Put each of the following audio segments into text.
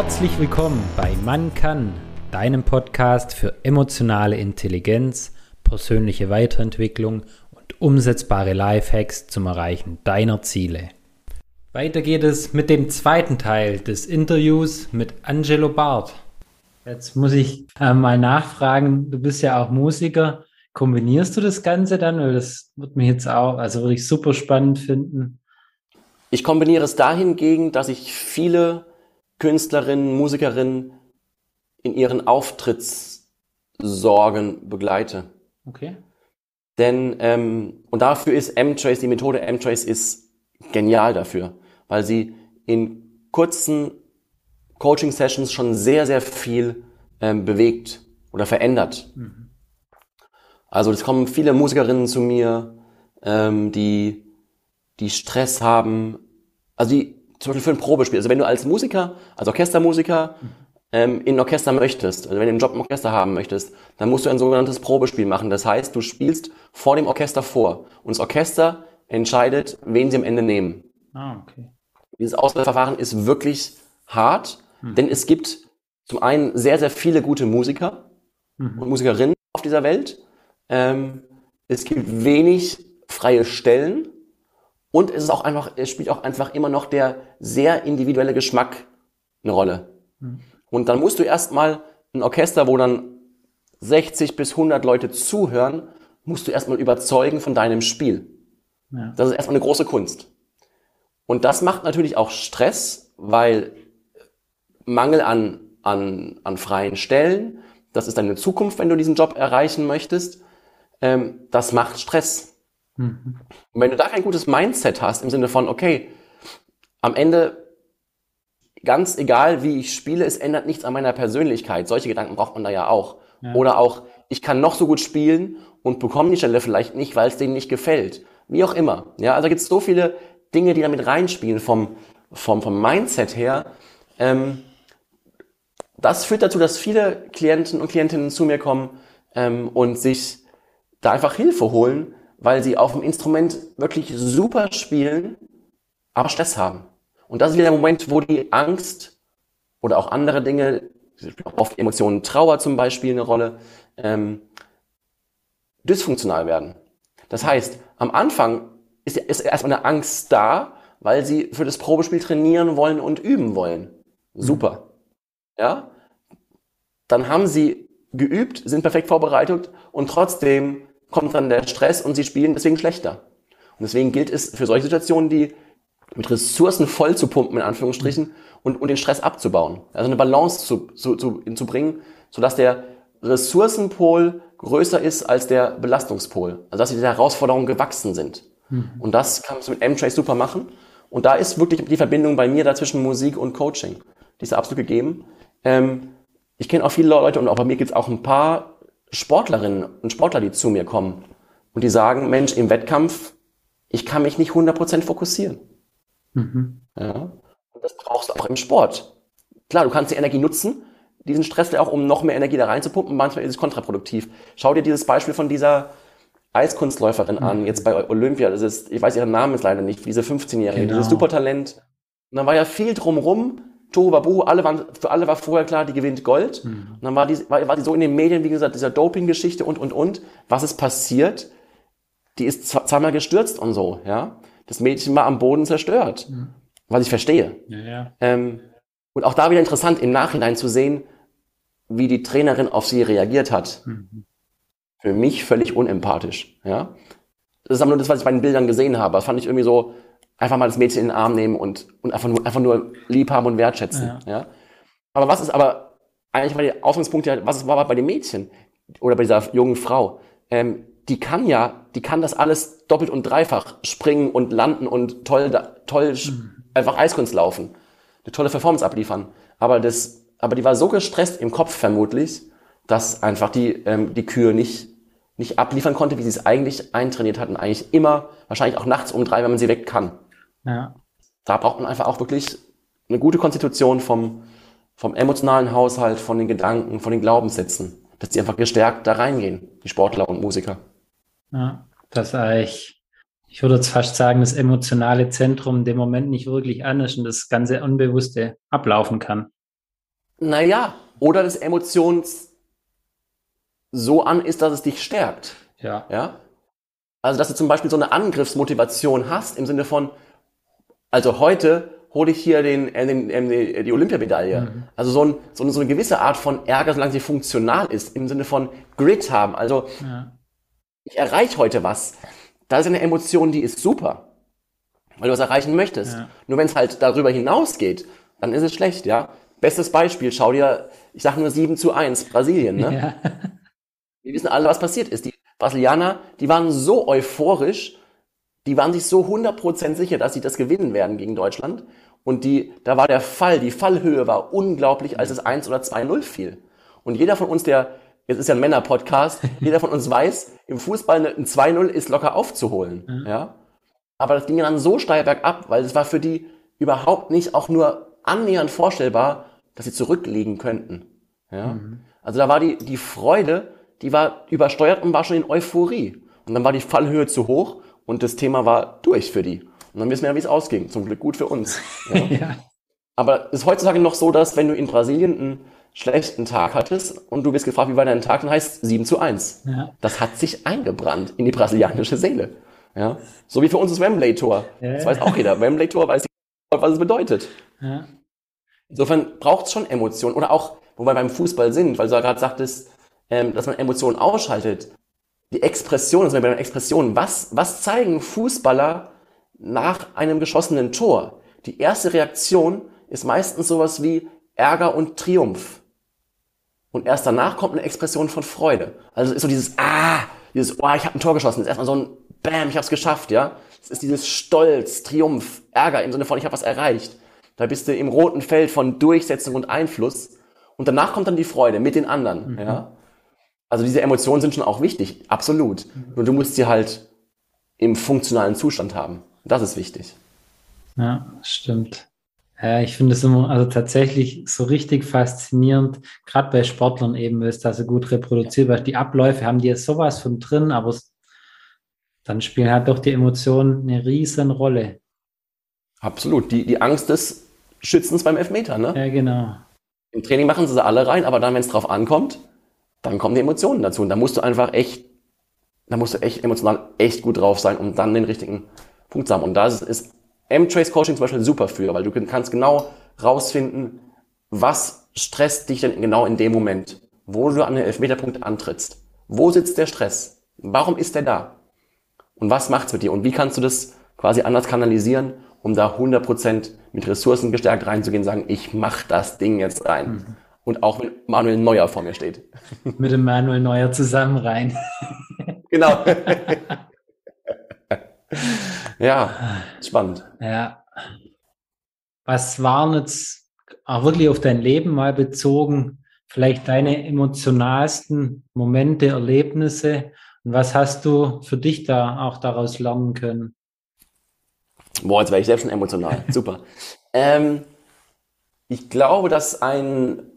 Herzlich willkommen bei Man kann, deinem Podcast für emotionale Intelligenz, persönliche Weiterentwicklung und umsetzbare Lifehacks zum Erreichen deiner Ziele. Weiter geht es mit dem zweiten Teil des Interviews mit Angelo Barth. Jetzt muss ich äh, mal nachfragen, du bist ja auch Musiker. Kombinierst du das Ganze dann? Weil das würde mich jetzt auch, also würde ich super spannend finden. Ich kombiniere es dahingegen, dass ich viele Künstlerinnen, Musikerinnen in ihren Auftrittssorgen begleite. Okay. Denn, ähm, und dafür ist M-Trace, die Methode M-Trace ist genial dafür, weil sie in kurzen Coaching-Sessions schon sehr, sehr viel ähm, bewegt oder verändert. Mhm. Also es kommen viele Musikerinnen zu mir, ähm, die, die Stress haben, also die zum Beispiel für ein Probespiel. Also wenn du als Musiker, als Orchestermusiker ähm, in ein Orchester möchtest, also wenn du einen Job im Orchester haben möchtest, dann musst du ein sogenanntes Probespiel machen. Das heißt, du spielst vor dem Orchester vor und das Orchester entscheidet, wen sie am Ende nehmen. Ah, okay. Dieses Auswahlverfahren ist wirklich hart, hm. denn es gibt zum einen sehr, sehr viele gute Musiker mhm. und Musikerinnen auf dieser Welt. Ähm, es gibt wenig freie Stellen und es ist auch einfach, es spielt auch einfach immer noch der sehr individuelle Geschmack eine Rolle. Mhm. Und dann musst du erstmal ein Orchester, wo dann 60 bis 100 Leute zuhören, musst du erstmal überzeugen von deinem Spiel. Ja. Das ist erstmal eine große Kunst. Und das macht natürlich auch Stress, weil Mangel an, an, an freien Stellen, das ist deine Zukunft, wenn du diesen Job erreichen möchtest, ähm, das macht Stress. Mhm. Und wenn du da kein gutes Mindset hast, im Sinne von, okay, am Ende, ganz egal wie ich spiele, es ändert nichts an meiner Persönlichkeit. Solche Gedanken braucht man da ja auch. Ja. Oder auch, ich kann noch so gut spielen und bekomme die Stelle vielleicht nicht, weil es denen nicht gefällt. Wie auch immer. Ja, also gibt es so viele Dinge, die damit reinspielen vom, vom, vom Mindset her. Ähm, das führt dazu, dass viele Klienten und Klientinnen zu mir kommen ähm, und sich da einfach Hilfe holen, weil sie auf dem Instrument wirklich super spielen, aber Stress haben. Und das ist wieder der Moment, wo die Angst oder auch andere Dinge, oft Emotionen, Trauer zum Beispiel eine Rolle, ähm, dysfunktional werden. Das heißt, am Anfang ist, ist erstmal eine Angst da, weil sie für das Probespiel trainieren wollen und üben wollen. Super. Ja? Dann haben sie geübt, sind perfekt vorbereitet und trotzdem kommt dann der Stress und sie spielen deswegen schlechter. Und deswegen gilt es für solche Situationen, die mit Ressourcen voll zu pumpen, in Anführungsstrichen, und, und den Stress abzubauen. Also eine Balance zu, zu, zu, zu bringen, sodass der Ressourcenpol größer ist als der Belastungspol. Also dass sie der Herausforderung gewachsen sind. Mhm. Und das kannst du mit M-Trace super machen. Und da ist wirklich die Verbindung bei mir dazwischen Musik und Coaching. Die ist absolut gegeben. Ähm, ich kenne auch viele Leute und auch bei mir gibt es auch ein paar Sportlerinnen und Sportler, die zu mir kommen und die sagen, Mensch, im Wettkampf, ich kann mich nicht 100% fokussieren. Mhm. Ja? Und das brauchst du auch im Sport. Klar, du kannst die Energie nutzen, diesen Stress auch, um noch mehr Energie da reinzupumpen. Manchmal ist es kontraproduktiv. Schau dir dieses Beispiel von dieser Eiskunstläuferin mhm. an, jetzt bei Olympia. Das ist, ich weiß ihren Namen jetzt leider nicht, diese 15-Jährige, genau. dieses Supertalent. Und dann war ja viel drumrum, Tohu Babu, alle waren, für alle war vorher klar, die gewinnt Gold. Mhm. Und dann war die, war, war die so in den Medien, wie gesagt, dieser Doping-Geschichte und, und, und. Was ist passiert? Die ist zweimal gestürzt und so, ja. Das Mädchen war am Boden zerstört. Mhm. Was ich verstehe. Ja, ja. Ähm, und auch da wieder interessant, im Nachhinein zu sehen, wie die Trainerin auf sie reagiert hat. Mhm. Für mich völlig unempathisch, ja. Das ist aber nur das, was ich bei den Bildern gesehen habe. Das fand ich irgendwie so, einfach mal das Mädchen in den Arm nehmen und, und einfach, nur, einfach nur lieb haben und wertschätzen. Ja. ja. Aber was ist aber, eigentlich war der Ausgangspunkt ja, was war bei dem Mädchen oder bei dieser jungen Frau? Ähm, die kann ja, die kann das alles doppelt und dreifach springen und landen und toll, toll mhm. einfach Eiskunst laufen. Eine tolle Performance abliefern. Aber das, aber die war so gestresst im Kopf vermutlich, dass einfach die, ähm, die Kühe nicht nicht abliefern konnte, wie sie es eigentlich eintrainiert hatten. Eigentlich immer, wahrscheinlich auch nachts um drei, wenn man sie weg kann. Ja. Da braucht man einfach auch wirklich eine gute Konstitution vom, vom emotionalen Haushalt, von den Gedanken, von den Glaubenssätzen, dass die einfach gestärkt da reingehen, die Sportler und Musiker. Ja, das eigentlich, ich würde jetzt fast sagen, das emotionale Zentrum in dem Moment nicht wirklich an ist und das ganze Unbewusste ablaufen kann. Naja, oder das Emotions so an ist, dass es dich stärkt. Ja. Ja? Also, dass du zum Beispiel so eine Angriffsmotivation hast im Sinne von, also heute hole ich hier den, äh, den, äh, die Olympiamedaille. Mhm. Also so, ein, so, eine, so eine gewisse Art von Ärger, solange sie funktional ist, im Sinne von Grit haben. Also ja. ich erreiche heute was. Da ist eine Emotion, die ist super, weil du was erreichen möchtest. Ja. Nur wenn es halt darüber hinausgeht, dann ist es schlecht, ja. Bestes Beispiel, schau dir, ich sage nur 7 zu 1, Brasilien, ne? Ja. Wir wissen alle, was passiert ist. Die Brasilianer, die waren so euphorisch, die waren sich so 100% sicher, dass sie das gewinnen werden gegen Deutschland. Und die, da war der Fall, die Fallhöhe war unglaublich, als es 1 oder 2-0 fiel. Und jeder von uns, der, jetzt ist ja ein Männer-Podcast, jeder von uns weiß, im Fußball ein 2-0 ist locker aufzuholen. Mhm. Ja? Aber das ging dann so steil bergab, weil es war für die überhaupt nicht auch nur annähernd vorstellbar, dass sie zurückliegen könnten. Ja? Mhm. Also da war die, die Freude, die war übersteuert und war schon in Euphorie. Und dann war die Fallhöhe zu hoch und das Thema war durch für die. Und dann wissen wir ja, wie es ausging. Zum Glück gut für uns. Ja. ja. Aber es ist heutzutage noch so, dass wenn du in Brasilien einen schlechten Tag hattest und du wirst gefragt, wie war dein Tag, dann heißt 7 zu 1. Ja. Das hat sich eingebrannt in die brasilianische Seele. Ja. So wie für uns das Wembley-Tor. Ja. Das weiß auch jeder. Wembley-Tor weiß jeder, was es bedeutet. Ja. Insofern braucht es schon Emotionen. Oder auch, wo wir beim Fußball sind, weil du ja gerade sagtest, ähm, dass man Emotionen ausschaltet. Die Expression, also bei den Expressionen, was, was zeigen Fußballer nach einem geschossenen Tor? Die erste Reaktion ist meistens sowas wie Ärger und Triumph. Und erst danach kommt eine Expression von Freude. Also ist so dieses Ah, dieses Oh, ich habe ein Tor geschossen. Das ist erstmal so ein Bam, ich habe es geschafft, ja. Es ist dieses Stolz, Triumph, Ärger im Sinne von ich habe was erreicht. Da bist du im roten Feld von Durchsetzung und Einfluss. Und danach kommt dann die Freude mit den anderen, mhm. ja. Also diese Emotionen sind schon auch wichtig, absolut. Mhm. Nur du musst sie halt im funktionalen Zustand haben. Das ist wichtig. Ja, stimmt. Ja, ich finde es immer, also tatsächlich so richtig faszinierend, gerade bei Sportlern eben, weil es da so gut reproduziert wird. Die Abläufe haben die ja sowas von drin, aber dann spielen halt doch die Emotionen eine riesen Rolle. Absolut. Die, die Angst des Schützens beim Elfmeter, ne? Ja, genau. Im Training machen sie sie alle rein, aber dann, wenn es drauf ankommt, dann kommen die Emotionen dazu. Und da musst du einfach echt, da musst du echt emotional echt gut drauf sein, um dann den richtigen Punkt zu haben. Und da ist, M-Trace Coaching zum Beispiel super für, weil du kannst genau rausfinden, was stresst dich denn genau in dem Moment, wo du an den Elfmeterpunkt antrittst. Wo sitzt der Stress? Warum ist der da? Und was macht's mit dir? Und wie kannst du das quasi anders kanalisieren, um da 100% mit Ressourcen gestärkt reinzugehen und sagen, ich mach das Ding jetzt rein. Mhm. Und auch wenn Manuel Neuer vor mir steht. Mit dem Manuel Neuer zusammen rein. genau. ja, spannend. Ja. Was waren jetzt auch wirklich auf dein Leben mal bezogen, vielleicht deine emotionalsten Momente, Erlebnisse und was hast du für dich da auch daraus lernen können? Boah, jetzt wäre ich selbst schon emotional. Super. ähm, ich glaube, dass ein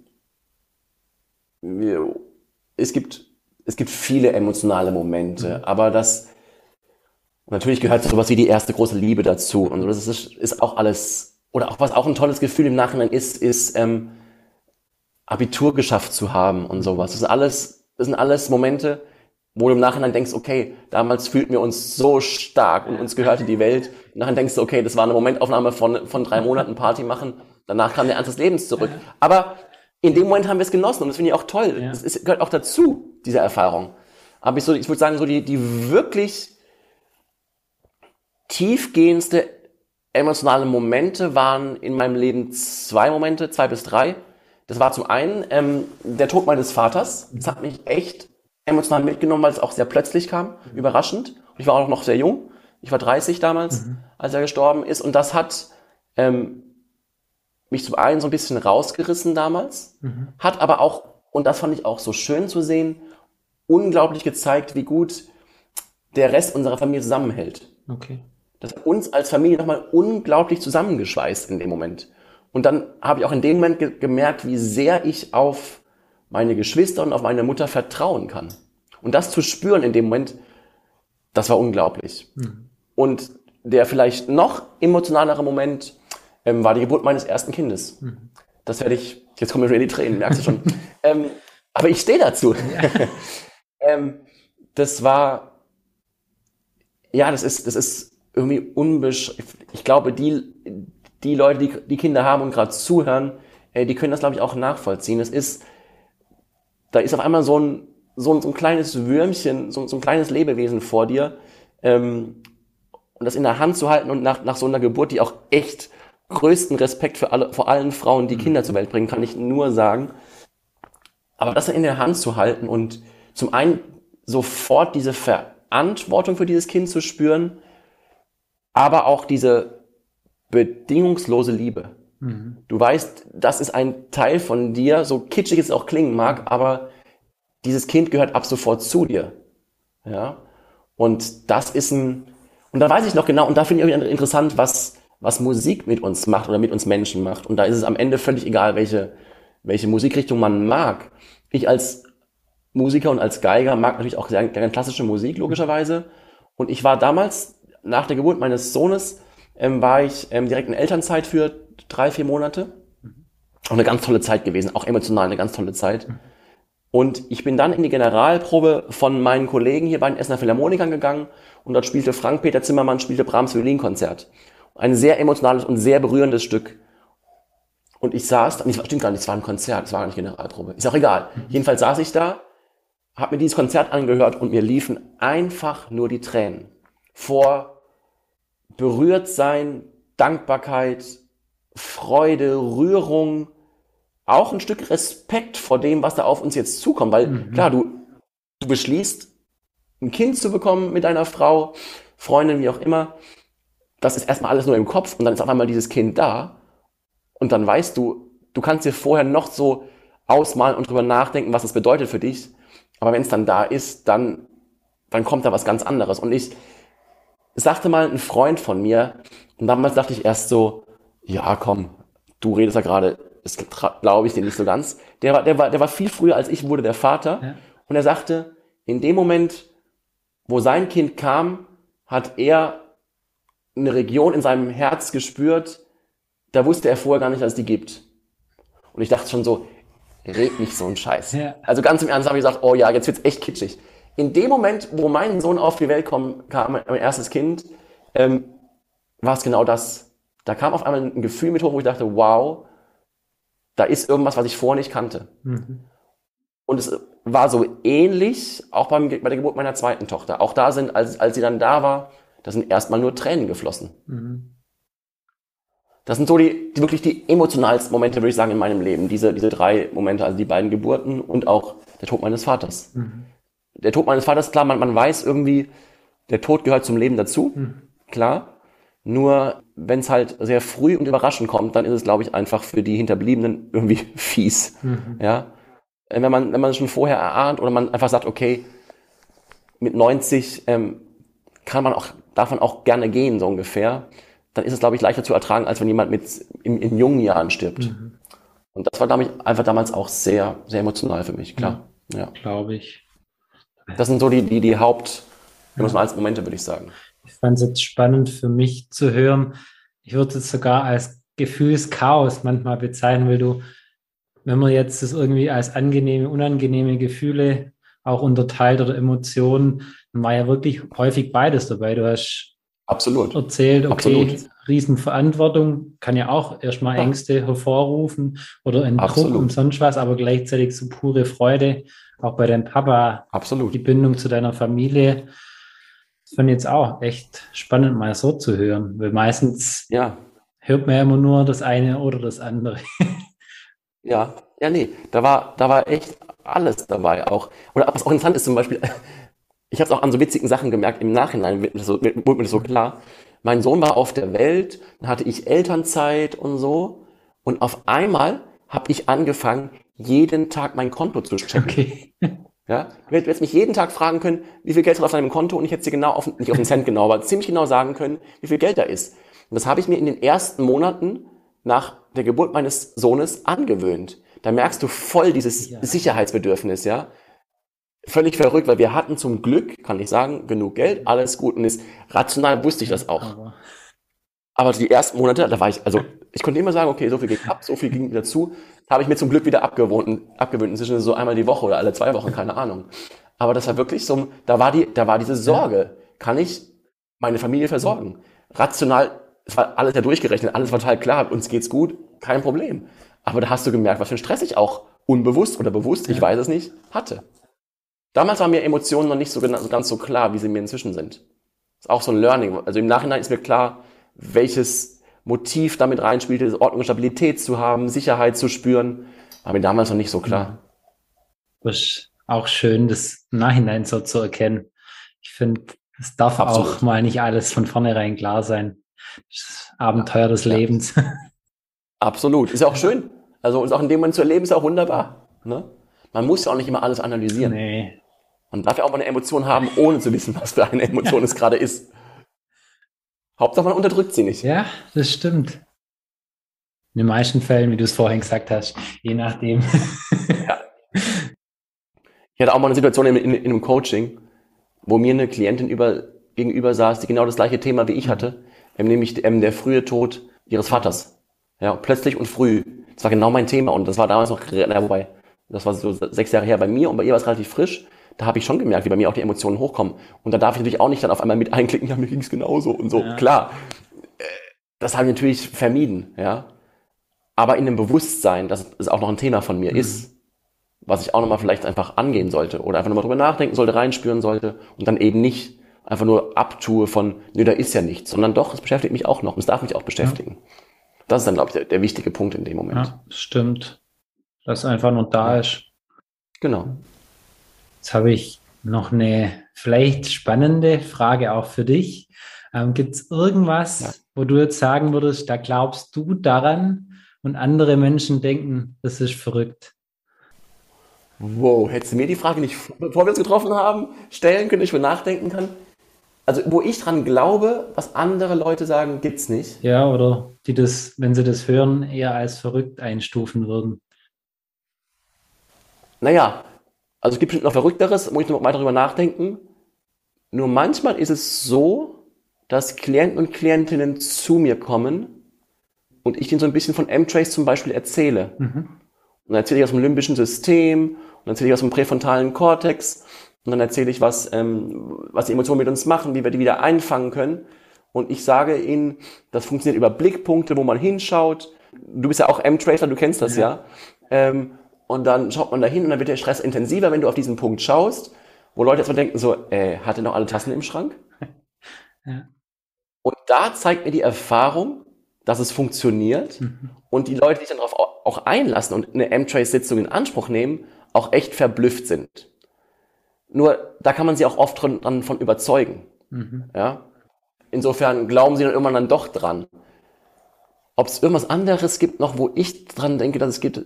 es gibt, es gibt viele emotionale Momente, mhm. aber das, natürlich gehört sowas wie die erste große Liebe dazu und das ist, ist auch alles, oder auch was auch ein tolles Gefühl im Nachhinein ist, ist, ähm, Abitur geschafft zu haben und sowas. Das ist alles, das sind alles Momente, wo du im Nachhinein denkst, okay, damals fühlten wir uns so stark und uns gehörte die Welt. Und nachher denkst du, okay, das war eine Momentaufnahme von, von drei Monaten Party machen. Danach kam der Ernst des Lebens zurück. Aber in dem Moment haben wir es genossen und das finde ich auch toll. Ja. Das ist, gehört auch dazu, diese Erfahrung. Aber ich, so, ich würde sagen, so die, die wirklich tiefgehendste emotionale Momente waren in meinem Leben zwei Momente, zwei bis drei. Das war zum einen ähm, der Tod meines Vaters. Das hat mich echt emotional mitgenommen, weil es auch sehr plötzlich kam, überraschend. ich war auch noch sehr jung. Ich war 30 damals, mhm. als er gestorben ist. Und das hat ähm, mich zum einen so ein bisschen rausgerissen damals, mhm. hat aber auch, und das fand ich auch so schön zu sehen, unglaublich gezeigt, wie gut der Rest unserer Familie zusammenhält. Okay. Das hat uns als Familie nochmal unglaublich zusammengeschweißt in dem Moment. Und dann habe ich auch in dem Moment ge gemerkt, wie sehr ich auf meine Geschwister und auf meine Mutter vertrauen kann. Und das zu spüren in dem Moment, das war unglaublich. Mhm. Und der vielleicht noch emotionalere Moment ähm, war die Geburt meines ersten Kindes. Mhm. Das werde ich, jetzt kommen mir schon die Tränen, merkst du schon. ähm, aber ich stehe dazu. Ja. ähm, das war, ja, das ist, das ist irgendwie unbesch, ich glaube, die, die Leute, die, die Kinder haben und gerade zuhören, äh, die können das, glaube ich, auch nachvollziehen. Es ist, da ist auf einmal so ein, so ein, so ein kleines Würmchen, so, so ein kleines Lebewesen vor dir, ähm, und das in der Hand zu halten und nach, nach so einer Geburt, die auch echt größten Respekt für alle, vor allen Frauen, die mhm. Kinder zur Welt bringen, kann ich nur sagen. Aber das in der Hand zu halten und zum einen sofort diese Verantwortung für dieses Kind zu spüren, aber auch diese bedingungslose Liebe. Mhm. Du weißt, das ist ein Teil von dir, so kitschig es auch klingen mag, aber dieses Kind gehört ab sofort zu dir. Ja? Und das ist ein, und da weiß ich noch genau, und da finde ich auch interessant, was, was Musik mit uns macht oder mit uns Menschen macht. Und da ist es am Ende völlig egal, welche, welche Musikrichtung man mag. Ich als Musiker und als Geiger mag natürlich auch sehr, gerne klassische Musik, logischerweise. Und ich war damals, nach der Geburt meines Sohnes, ähm, war ich ähm, direkt in Elternzeit für drei, vier Monate. Auch eine ganz tolle Zeit gewesen, auch emotional eine ganz tolle Zeit. Und ich bin dann in die Generalprobe von meinen Kollegen hier bei den Essener Philharmonikern gegangen und dort spielte Frank-Peter Zimmermann, spielte Brahms Violinkonzert. Ein sehr emotionales und sehr berührendes Stück. Und ich saß, nicht, stimmt gar nicht, es war ein Konzert, es war gar nicht Generalprobe. Ist auch egal. Jedenfalls saß ich da, habe mir dieses Konzert angehört und mir liefen einfach nur die Tränen. Vor berührt sein, Dankbarkeit, Freude, Rührung, auch ein Stück Respekt vor dem, was da auf uns jetzt zukommt. Weil mhm. klar, du, du beschließt, ein Kind zu bekommen mit deiner Frau, Freundin, wie auch immer. Das ist erstmal alles nur im Kopf und dann ist auf einmal dieses Kind da. Und dann weißt du, du kannst dir vorher noch so ausmalen und drüber nachdenken, was es bedeutet für dich. Aber wenn es dann da ist, dann, dann kommt da was ganz anderes. Und ich sagte mal ein Freund von mir, und damals dachte ich erst so, ja, komm, du redest ja gerade das glaube ich dir nicht so ganz. Der war, der war, der war viel früher als ich wurde der Vater. Ja. Und er sagte, in dem Moment, wo sein Kind kam, hat er eine Region in seinem Herz gespürt, da wusste er vorher gar nicht, dass es die gibt. Und ich dachte schon so, red nicht so ein Scheiß. Ja. Also ganz im Ernst habe ich gesagt, oh ja, jetzt wird's echt kitschig. In dem Moment, wo mein Sohn auf die Welt kam, kam mein erstes Kind, ähm, war es genau das. Da kam auf einmal ein Gefühl mit hoch, wo ich dachte, wow, da ist irgendwas, was ich vorher nicht kannte. Mhm. Und es war so ähnlich auch beim, bei der Geburt meiner zweiten Tochter. Auch da sind, als, als sie dann da war, da sind erstmal nur Tränen geflossen. Mhm. Das sind so die, die, wirklich die emotionalsten Momente, würde ich sagen, in meinem Leben. Diese, diese drei Momente, also die beiden Geburten und auch der Tod meines Vaters. Mhm. Der Tod meines Vaters, klar, man, man weiß irgendwie, der Tod gehört zum Leben dazu, mhm. klar. Nur wenn es halt sehr früh und überraschend kommt, dann ist es, glaube ich, einfach für die Hinterbliebenen irgendwie fies. Mhm. Ja? Wenn man, wenn man schon vorher erahnt oder man einfach sagt, okay, mit 90 ähm, kann man auch, darf man auch gerne gehen, so ungefähr, dann ist es, glaube ich, leichter zu ertragen, als wenn jemand mit in, in jungen Jahren stirbt. Mhm. Und das war damit einfach damals auch sehr, sehr emotional für mich, klar. Ja, ja. Glaube ich. Das sind so die, die, die Haupt, emotionalen Momente, würde ich sagen. Ich fand es jetzt spannend für mich zu hören. Ich würde es sogar als Gefühlschaos manchmal bezeichnen, weil du, wenn man jetzt das irgendwie als angenehme, unangenehme Gefühle auch unterteilt oder Emotionen, dann war ja wirklich häufig beides dabei. Du hast Absolut. erzählt, okay, Absolut. Riesenverantwortung kann ja auch erstmal ja. Ängste hervorrufen oder ein Druck und sonst was, aber gleichzeitig so pure Freude, auch bei deinem Papa, Absolut. die Bindung zu deiner Familie fand ich jetzt auch echt spannend, mal so zu hören, weil meistens ja. hört man ja immer nur das eine oder das andere. ja, ja, nee, da war, da war echt alles dabei auch. Oder was auch interessant ist zum Beispiel, ich habe es auch an so witzigen Sachen gemerkt, im Nachhinein wird mir, so, wird mir das so klar. Mein Sohn war auf der Welt, dann hatte ich Elternzeit und so. Und auf einmal habe ich angefangen, jeden Tag mein Konto zu checken. Okay. Ja? Du hättest mich jeden Tag fragen können, wie viel Geld ist auf deinem Konto und ich hätte dir genau auf, nicht auf den Cent genau, aber ziemlich genau sagen können, wie viel Geld da ist. Und das habe ich mir in den ersten Monaten nach der Geburt meines Sohnes angewöhnt. Da merkst du voll dieses ja. Sicherheitsbedürfnis, ja. Völlig verrückt, weil wir hatten zum Glück, kann ich sagen, genug Geld, alles gut und ist rational wusste ich das auch. Aber, die ersten Monate, da war ich, also ich konnte immer sagen, okay, so viel ging ab, so viel ging wieder zu. Habe ich mir zum Glück wieder abgewohnt, abgewöhnt. Inzwischen so einmal die Woche oder alle zwei Wochen, keine Ahnung. Aber das war wirklich so, da war die, da war diese Sorge. Kann ich meine Familie versorgen? Rational, es war alles ja durchgerechnet, alles war total klar, uns geht's gut, kein Problem. Aber da hast du gemerkt, was für ein Stress ich auch unbewusst oder bewusst, ich weiß es nicht, hatte. Damals waren mir Emotionen noch nicht so ganz so klar, wie sie mir inzwischen sind. Das ist auch so ein Learning. Also im Nachhinein ist mir klar, welches Motiv damit reinspielte, Ordnung und Stabilität zu haben, Sicherheit zu spüren. War mir damals noch nicht so klar. Das ist auch schön, das im Nachhinein so zu erkennen. Ich finde, es darf Absolut. auch mal nicht alles von vornherein klar sein. Das Abenteuer des ja. Lebens. Absolut. Ist ja auch schön. Also uns auch in dem Moment zu erleben, ist auch wunderbar. Ne? Man muss ja auch nicht immer alles analysieren. Nee. Man darf ja auch mal eine Emotion haben, ohne zu wissen, was für eine Emotion es gerade ist. Hauptsache man unterdrückt sie nicht. Ja, das stimmt. In den meisten Fällen, wie du es vorhin gesagt hast, je nachdem. ja. Ich hatte auch mal eine Situation in, in, in einem Coaching, wo mir eine Klientin über, gegenüber saß, die genau das gleiche Thema wie ich hatte, nämlich ähm, der frühe Tod ihres Vaters. Ja, plötzlich und früh. Das war genau mein Thema und das war damals noch, na, wobei, das war so sechs Jahre her bei mir und bei ihr war es relativ frisch. Da habe ich schon gemerkt, wie bei mir auch die Emotionen hochkommen. Und da darf ich natürlich auch nicht dann auf einmal mit einklicken, ja, mir ging es genauso und so. Ja. Klar, äh, das habe ich natürlich vermieden, ja. Aber in dem Bewusstsein, dass es auch noch ein Thema von mir mhm. ist, was ich auch nochmal vielleicht einfach angehen sollte oder einfach nochmal drüber nachdenken sollte, reinspüren sollte und dann eben nicht einfach nur abtue von, nö, da ist ja nichts, sondern doch, es beschäftigt mich auch noch, es darf mich auch beschäftigen. Ja. Das ist dann, glaube ich, der, der, wichtige Punkt in dem Moment. Ja, stimmt. Dass einfach nur da ist. Genau. Jetzt habe ich noch eine vielleicht spannende Frage auch für dich. Ähm, Gibt es irgendwas, ja. wo du jetzt sagen würdest, da glaubst du daran und andere Menschen denken, das ist verrückt? Wow, hättest du mir die Frage nicht, bevor wir uns getroffen haben, stellen können, ich mir nachdenken kann? Also wo ich dran glaube, was andere Leute sagen, gibt's nicht. Ja, oder die das, wenn sie das hören, eher als verrückt einstufen würden. Naja, also es gibt bestimmt noch Verrückteres, muss ich noch weiter darüber nachdenken. Nur manchmal ist es so, dass Klienten und Klientinnen zu mir kommen und ich ihnen so ein bisschen von M-Trace zum Beispiel erzähle. Mhm. Und dann erzähle ich aus dem limbischen System und dann erzähle ich aus dem präfrontalen Kortex und dann erzähle ich, was, ähm, was die Emotionen mit uns machen, wie wir die wieder einfangen können. Und ich sage ihnen, das funktioniert über Blickpunkte, wo man hinschaut. Du bist ja auch M-Tracer, du kennst das ja. ja. Ähm, und dann schaut man da hin und dann wird der Stress intensiver, wenn du auf diesen Punkt schaust, wo Leute erstmal denken so, äh, hat er noch alle Tassen im Schrank? Ja. Und da zeigt mir die Erfahrung, dass es funktioniert mhm. und die Leute, die sich dann darauf auch einlassen und eine M-Trace-Sitzung in Anspruch nehmen, auch echt verblüfft sind. Nur da kann man sie auch oft dran, von überzeugen. Mhm. Ja? Insofern glauben sie dann irgendwann dann doch dran. Ob es irgendwas anderes gibt noch, wo ich dran denke, dass es gibt,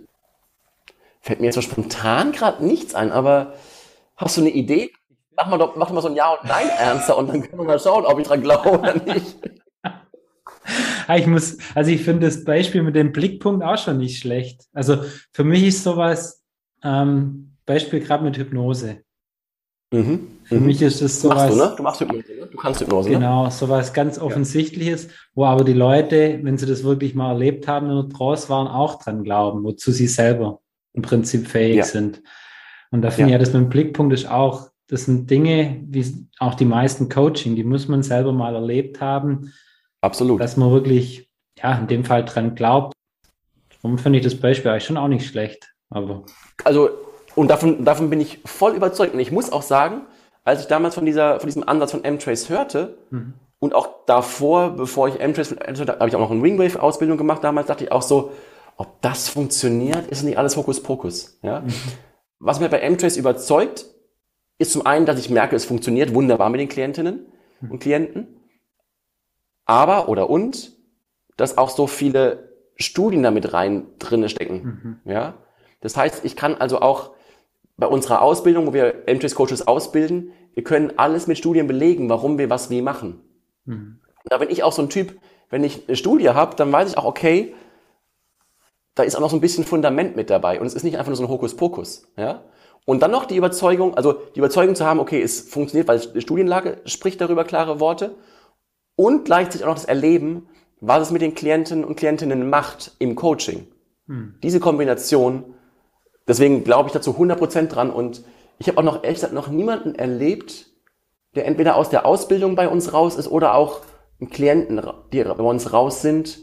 fällt mir jetzt so spontan gerade nichts ein, aber hast du eine Idee? Mach mal doch, mach mal so ein Ja und Nein ernster und dann können wir mal schauen, ob ich dran glaube oder nicht. Ich muss, also ich finde das Beispiel mit dem Blickpunkt auch schon nicht schlecht. Also für mich ist sowas, ähm, Beispiel gerade mit Hypnose. Mhm. Für mhm. mich ist es sowas. Machst du, ne? Du machst Hypnose, ne? Du kannst Hypnose. Ne? Genau, ne? sowas ganz Offensichtliches, ja. wo aber die Leute, wenn sie das wirklich mal erlebt haben der Trance waren, auch dran glauben, wozu sie selber im Prinzip fähig ja. sind. Und da finde ja. ich ja, das mit dem Blickpunkt ist auch, das sind Dinge, wie auch die meisten Coaching, die muss man selber mal erlebt haben. Absolut. Dass man wirklich, ja, in dem Fall dran glaubt. Darum finde ich das Beispiel eigentlich schon auch nicht schlecht. Aber also und davon, davon bin ich voll überzeugt. Und ich muss auch sagen, als ich damals von, dieser, von diesem Ansatz von M-Trace hörte mhm. und auch davor, bevor ich M-Trace, habe ich auch noch eine Wingwave-Ausbildung gemacht damals, dachte ich auch so, ob das funktioniert, ist nicht alles Hokuspokus. Ja? Mhm. Was mir bei M-Trace überzeugt, ist zum einen, dass ich merke, es funktioniert wunderbar mit den Klientinnen mhm. und Klienten. Aber oder und, dass auch so viele Studien damit rein drinne stecken. Mhm. Ja? Das heißt, ich kann also auch bei unserer Ausbildung, wo wir M-Trace Coaches ausbilden, wir können alles mit Studien belegen, warum wir was wie machen. Mhm. Da bin ich auch so ein Typ, wenn ich eine Studie habe, dann weiß ich auch, okay, da ist auch noch so ein bisschen Fundament mit dabei und es ist nicht einfach nur so ein Hokuspokus. Ja? Und dann noch die Überzeugung, also die Überzeugung zu haben, okay, es funktioniert, weil die Studienlage spricht darüber klare Worte und gleichzeitig auch noch das Erleben, was es mit den Klienten und Klientinnen macht im Coaching. Hm. Diese Kombination, deswegen glaube ich dazu 100% dran und ich habe auch noch ehrlich gesagt noch niemanden erlebt, der entweder aus der Ausbildung bei uns raus ist oder auch Klienten, die bei uns raus sind,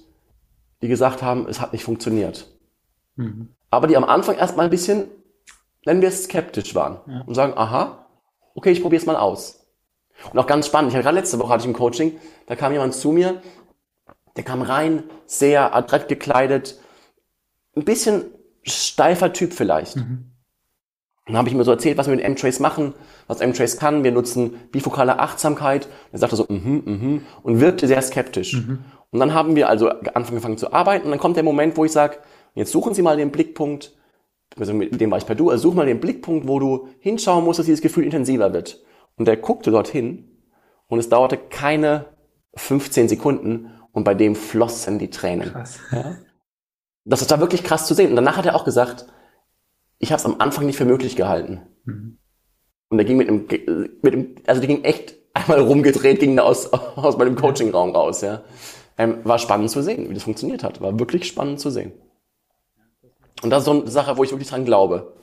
die gesagt haben, es hat nicht funktioniert. Mhm. Aber die am Anfang erstmal ein bisschen, nennen wir es skeptisch waren ja. und sagen, aha, okay, ich probiere es mal aus. Und auch ganz spannend, ich hatte gerade letzte Woche hatte ich im Coaching, da kam jemand zu mir, der kam rein, sehr adrett gekleidet, ein bisschen steifer Typ vielleicht. Mhm. Dann habe ich mir so erzählt, was wir mit M-Trace machen, was M-Trace kann. Wir nutzen bifokale Achtsamkeit. Er sagte so, mhm, mhm, und wirkte sehr skeptisch. Mhm. Und dann haben wir also angefangen zu arbeiten und dann kommt der Moment, wo ich sage, jetzt suchen Sie mal den Blickpunkt, also mit dem war ich bei du, also such mal den Blickpunkt, wo du hinschauen musst, dass dieses Gefühl intensiver wird. Und der guckte dorthin und es dauerte keine 15 Sekunden und bei dem flossen die Tränen. Krass. Ja? Das war wirklich krass zu sehen. Und danach hat er auch gesagt, ich habe es am Anfang nicht für möglich gehalten. Mhm. Und er ging mit einem, mit einem, also die ging echt einmal rumgedreht, ging aus, aus meinem Coachingraum raus, ja. Ähm, war spannend zu sehen, wie das funktioniert hat. War wirklich spannend zu sehen. Und das ist so eine Sache, wo ich wirklich dran glaube.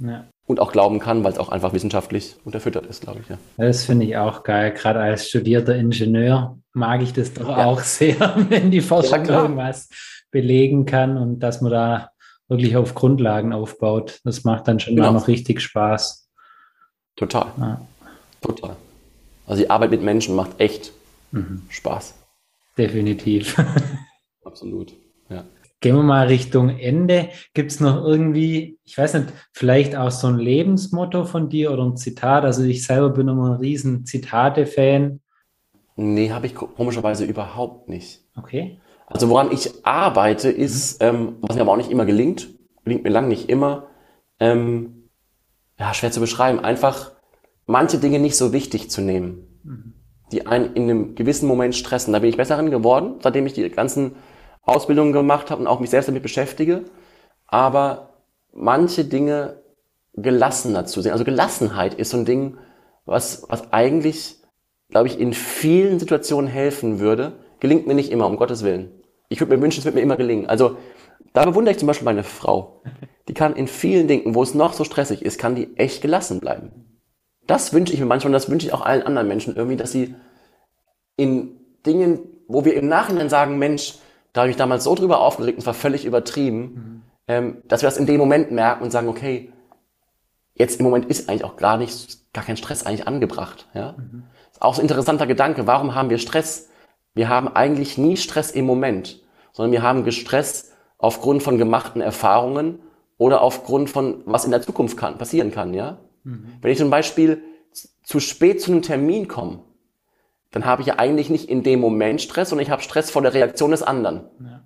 Ja. Und auch glauben kann, weil es auch einfach wissenschaftlich unterfüttert ist, glaube ich. Ja. Das finde ich auch geil. Gerade als studierter Ingenieur mag ich das doch ja. auch sehr, wenn die Forschung ja, irgendwas belegen kann und dass man da wirklich auf Grundlagen aufbaut. Das macht dann schon genau. mal noch richtig Spaß. Total. Ja. Total. Also die Arbeit mit Menschen macht echt mhm. Spaß. Definitiv. Absolut. Ja. Gehen wir mal Richtung Ende. Gibt es noch irgendwie, ich weiß nicht, vielleicht auch so ein Lebensmotto von dir oder ein Zitat? Also ich selber bin immer ein riesen Zitate-Fan. Nee, habe ich komischerweise überhaupt nicht. Okay. Also woran ich arbeite, ist, ähm, was mir aber auch nicht immer gelingt, gelingt mir lang nicht immer, ähm, ja, schwer zu beschreiben, einfach manche Dinge nicht so wichtig zu nehmen, die einen in einem gewissen Moment stressen. Da bin ich besser drin geworden, seitdem ich die ganzen Ausbildungen gemacht habe und auch mich selbst damit beschäftige. Aber manche Dinge gelassener zu sehen. Also Gelassenheit ist so ein Ding, was, was eigentlich, glaube ich, in vielen Situationen helfen würde. Gelingt mir nicht immer, um Gottes Willen. Ich würde mir wünschen, es wird mir immer gelingen. Also da bewundere ich zum Beispiel meine Frau. Die kann in vielen Dingen, wo es noch so stressig ist, kann die echt gelassen bleiben. Das wünsche ich mir manchmal und das wünsche ich auch allen anderen Menschen irgendwie, dass sie in Dingen, wo wir im Nachhinein sagen, Mensch, da habe ich damals so drüber aufgeregt und es war völlig übertrieben, mhm. ähm, dass wir das in dem Moment merken und sagen, okay, jetzt im Moment ist eigentlich auch gar nicht, gar kein Stress eigentlich angebracht. Ja? Mhm. Ist auch so ein interessanter Gedanke. Warum haben wir Stress? Wir haben eigentlich nie Stress im Moment, sondern wir haben Stress aufgrund von gemachten Erfahrungen oder aufgrund von, was in der Zukunft kann, passieren kann, ja? Mhm. Wenn ich zum Beispiel zu spät zu einem Termin komme, dann habe ich ja eigentlich nicht in dem Moment Stress, sondern ich habe Stress vor der Reaktion des anderen. Ja.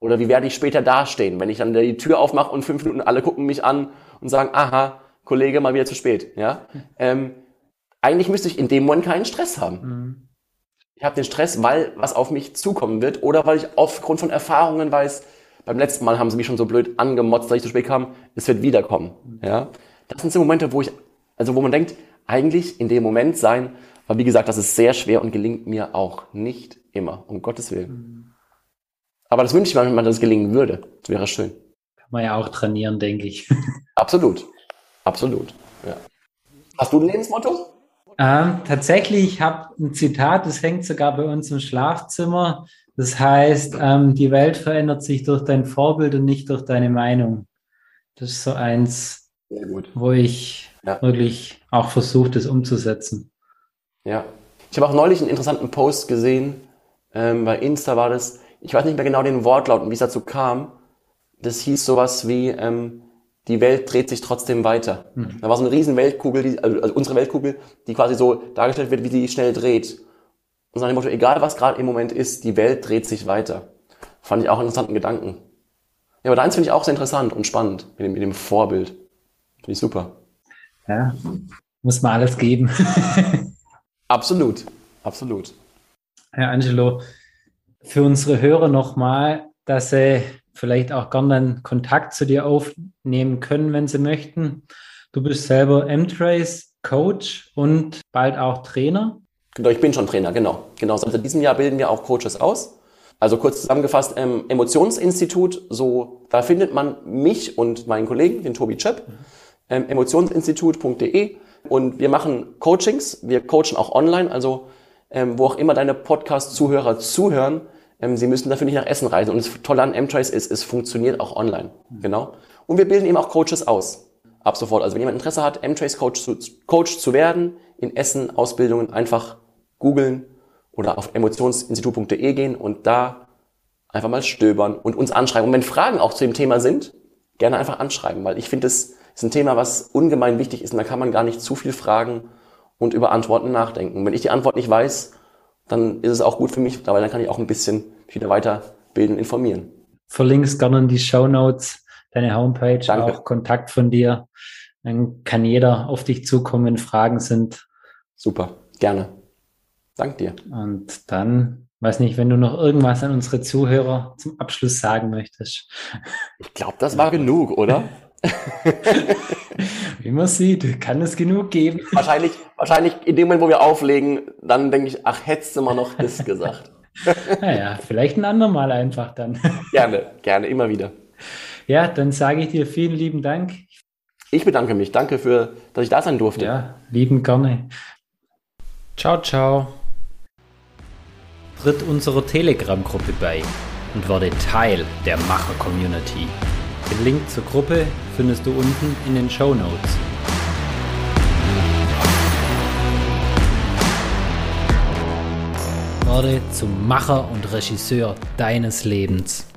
Oder wie werde ich später dastehen, wenn ich dann die Tür aufmache und fünf Minuten alle gucken mich an und sagen, aha, Kollege, mal wieder zu spät. Ja? Ähm, eigentlich müsste ich in dem Moment keinen Stress haben. Mhm habe den Stress, weil was auf mich zukommen wird oder weil ich aufgrund von Erfahrungen weiß, beim letzten Mal haben sie mich schon so blöd angemotzt, dass ich zu spät kam, es wird wiederkommen. Ja? Das sind so Momente, wo ich, also wo man denkt, eigentlich in dem Moment sein, aber wie gesagt, das ist sehr schwer und gelingt mir auch nicht immer, um Gottes Willen. Aber das wünsche ich mir, wenn man das gelingen würde. Das wäre schön. Kann man ja auch trainieren, denke ich. Absolut. Absolut. Ja. Hast du ein Lebensmotto? Ähm, tatsächlich, ich habe ein Zitat, das hängt sogar bei uns im Schlafzimmer. Das heißt, ähm, die Welt verändert sich durch dein Vorbild und nicht durch deine Meinung. Das ist so eins, wo ich ja. wirklich auch versuche, das umzusetzen. Ja, ich habe auch neulich einen interessanten Post gesehen. Ähm, bei Insta war das, ich weiß nicht mehr genau den Wortlaut und wie es dazu kam. Das hieß sowas wie, ähm, die Welt dreht sich trotzdem weiter. Mhm. Da war so eine riesen Weltkugel, die, also, also unsere Weltkugel, die quasi so dargestellt wird, wie sie schnell dreht. Und so nach dem Motto, egal was gerade im Moment ist, die Welt dreht sich weiter. Fand ich auch einen interessanten Gedanken. Ja, aber deins finde ich auch sehr interessant und spannend, mit dem, mit dem Vorbild. Finde ich super. Ja, muss man alles geben. absolut, absolut. Herr Angelo, für unsere Hörer nochmal, dass sie vielleicht auch gerne einen Kontakt zu dir aufnehmen können, wenn sie möchten. Du bist selber M-Trace Coach und bald auch Trainer. Genau, ich bin schon Trainer, genau. Genau, seit diesem Jahr bilden wir auch Coaches aus. Also kurz zusammengefasst, ähm, Emotionsinstitut, so, da findet man mich und meinen Kollegen, den Tobi Chöpp, ähm, emotionsinstitut.de und wir machen Coachings, wir coachen auch online, also ähm, wo auch immer deine Podcast-Zuhörer zuhören, ähm, sie müssen dafür nicht nach Essen reisen. Und das Tolle an M-Trace ist, es funktioniert auch online. Genau. Und wir bilden eben auch Coaches aus. Ab sofort. Also wenn jemand Interesse hat, M-Trace Coach zu, Coach zu werden, in Essen Ausbildungen einfach googeln oder auf emotionsinstitut.de gehen und da einfach mal stöbern und uns anschreiben. Und wenn Fragen auch zu dem Thema sind, gerne einfach anschreiben, weil ich finde, es ist ein Thema, was ungemein wichtig ist und da kann man gar nicht zu viel fragen und über Antworten nachdenken. Wenn ich die Antwort nicht weiß, dann ist es auch gut für mich, weil dann kann ich auch ein bisschen wieder weiterbilden, informieren. Verlinkst gerne in die Show Notes deine Homepage, Danke. auch Kontakt von dir. Dann kann jeder auf dich zukommen, wenn Fragen sind. Super, gerne. Dank dir. Und dann, weiß nicht, wenn du noch irgendwas an unsere Zuhörer zum Abschluss sagen möchtest. Ich glaube, das war genug, oder? Wie man sieht, kann es genug geben. Wahrscheinlich, wahrscheinlich in dem Moment, wo wir auflegen, dann denke ich, ach, hättest du mal noch das gesagt. naja, vielleicht ein andermal einfach dann. Gerne, gerne, immer wieder. Ja, dann sage ich dir vielen lieben Dank. Ich bedanke mich. Danke für, dass ich da sein durfte. Ja, lieben gerne. Ciao, ciao. Tritt unserer Telegram-Gruppe bei und werde Teil der Macher-Community. Den Link zur Gruppe findest du unten in den Show Notes. Werde zum Macher und Regisseur deines Lebens.